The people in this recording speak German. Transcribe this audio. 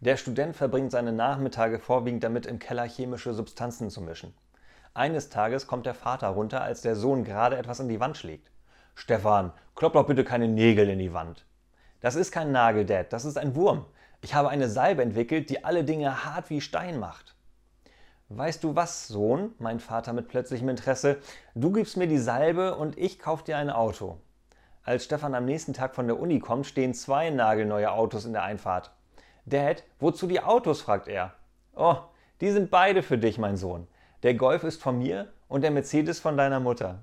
Der Student verbringt seine Nachmittage vorwiegend damit, im Keller chemische Substanzen zu mischen. Eines Tages kommt der Vater runter, als der Sohn gerade etwas in die Wand schlägt. Stefan, klopp doch bitte keine Nägel in die Wand. Das ist kein Nagel, Dad, das ist ein Wurm. Ich habe eine Salbe entwickelt, die alle Dinge hart wie Stein macht. Weißt du was, Sohn? mein Vater mit plötzlichem Interesse. Du gibst mir die Salbe und ich kauf dir ein Auto. Als Stefan am nächsten Tag von der Uni kommt, stehen zwei nagelneue Autos in der Einfahrt. Dad, wozu die Autos? fragt er. Oh, die sind beide für dich, mein Sohn. Der Golf ist von mir und der Mercedes von deiner Mutter.